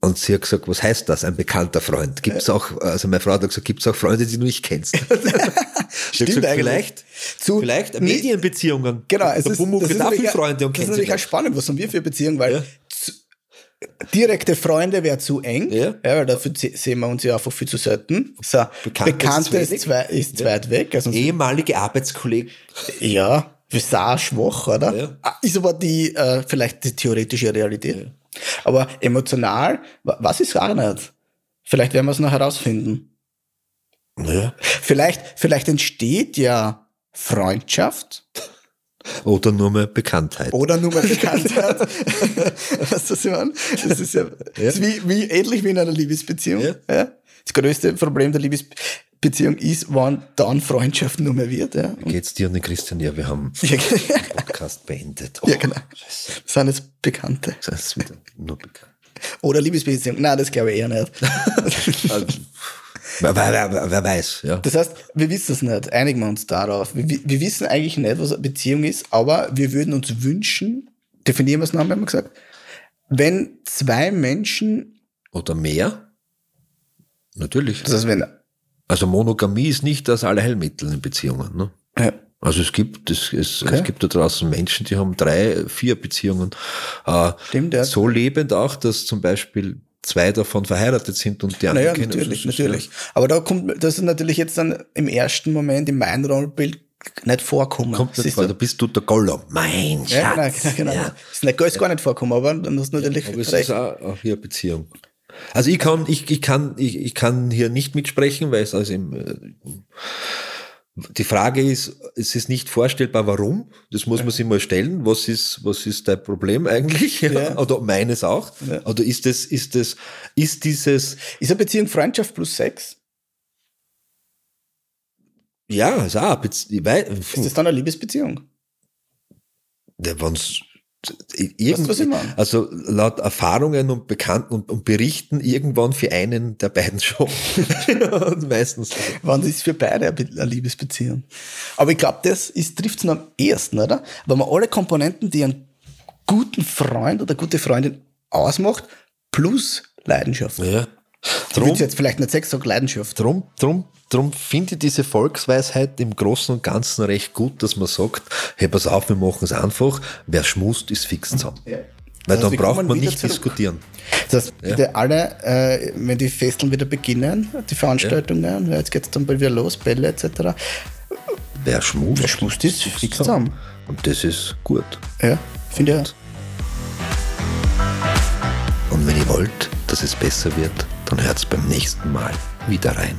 Und sie hat gesagt, was heißt das, ein bekannter Freund? Gibt's auch, also meine Frau hat gesagt, gibt's auch Freunde, die du nicht kennst? Stimmt gesagt, vielleicht, Zu- vielleicht. Medienbeziehungen. Genau, es ist, das ist natürlich, Freunde und das ist natürlich auch spannend, was haben wir für Beziehungen, weil Ja. zu, direkte Freunde wäre zu eng, Ja. weil dafür se- sehen wir uns ja einfach viel zu selten. So, Bekannte Bekannte, ist ist, zu zwei, ist zu weit weg. Also, Ehemalige Arbeitskollegen. ja, schwach, oder? Ja. Ah, Ist aber die, äh, vielleicht die theoretische Realität. Aber emotional, wa- was ist gar nicht? Vielleicht werden wir es noch herausfinden. Ja. Vielleicht, vielleicht entsteht ja Freundschaft Oder nur mehr Bekanntheit. oder nur mal Bekanntheit. Was das man? Das ist ja, Das ist wie, wie ähnlich wie in einer Liebesbeziehung. Ja. Ja. Das größte Problem der Liebesbeziehung ist, wann dann Freundschaft nur mehr wird. Ja, Und- Geht's dir und den Christian? Ja, wir haben ja, den Podcast beendet. Oh, ja genau. Scheiße. Das sind jetzt Bekannte. Das wieder nur bekannt. Oder Liebesbeziehung. Nein, das glaube ich eher nicht. Also, wer, wer, wer, weiß, ja. Das heißt, wir wissen es nicht. Einigen wir uns darauf. Wir, wir wissen eigentlich nicht, was eine Beziehung ist, aber wir würden uns wünschen, definieren wir es noch, haben wir gesagt, wenn zwei Menschen, Oder mehr? Natürlich. das heißt, wenn, Also Monogamie ist nicht das Allheilmittel in Beziehungen. Ne? ja, Also es gibt, es, es, Okay. es gibt da draußen Menschen, die haben drei, vier Beziehungen. Äh, Stimmt, ja. So lebend auch, dass zum Beispiel zwei davon verheiratet sind und die anderen Naja, kennen- natürlich, ist- natürlich. Aber da kommt, das ist natürlich jetzt dann im ersten Moment in meinem Rollenbild nicht vorkommen. Kommt nicht vor, da bist du der Gollum. Mein Ja, genau, Schatz. genau. Ja. Ist nicht, ist gar nicht vorkommen, aber dann hast du natürlich Aber es recht. ist auch, auch hier Beziehung. Also ich kann, ich, ich kann, ich, ich kann hier nicht mitsprechen, weil es also im, äh, die Frage ist, es ist nicht vorstellbar, warum. Das muss man sich mal stellen. Was ist, was ist dein Problem eigentlich? Ja. Oder meines auch? Ja. Oder ist das, ist das, ist dieses, Ist eine Beziehung Freundschaft plus Sex? ja, ist auch, weiß- Ist das dann eine Liebesbeziehung? Ja, wenn's, irgend, Weißt du, ich also laut Erfahrungen und Bekannten und, und Berichten irgendwann für einen der beiden schon. und meistens. Wann ist für beide eine Be- eine Liebesbeziehung? Aber ich glaube, das trifft es am ehesten, oder? Wenn man alle Komponenten, die einen guten Freund oder gute Freundin ausmacht, plus Leidenschaft. Ja. Ich Drum, würde jetzt vielleicht nicht Sex sagen, Leidenschaft. drum, drum, drum finde ich diese Volksweisheit im Großen und Ganzen recht gut, dass man sagt, hey, pass auf, wir machen es einfach. Wer schmust, ist fix zusammen. Ja. Weil heißt, dann braucht man nicht zurück. diskutieren. Das heißt, bitte alle, äh, wenn die Festeln wieder beginnen, die Veranstaltungen, ja. jetzt geht es dann bald wieder los, Bälle etc. Wer schmust, Wer schmust ist, fix zusammen. Und das ist gut. Ja, finde ich auch. Und wenn ihr wollt, dass es besser wird, dann hört's beim nächsten Mal wieder rein.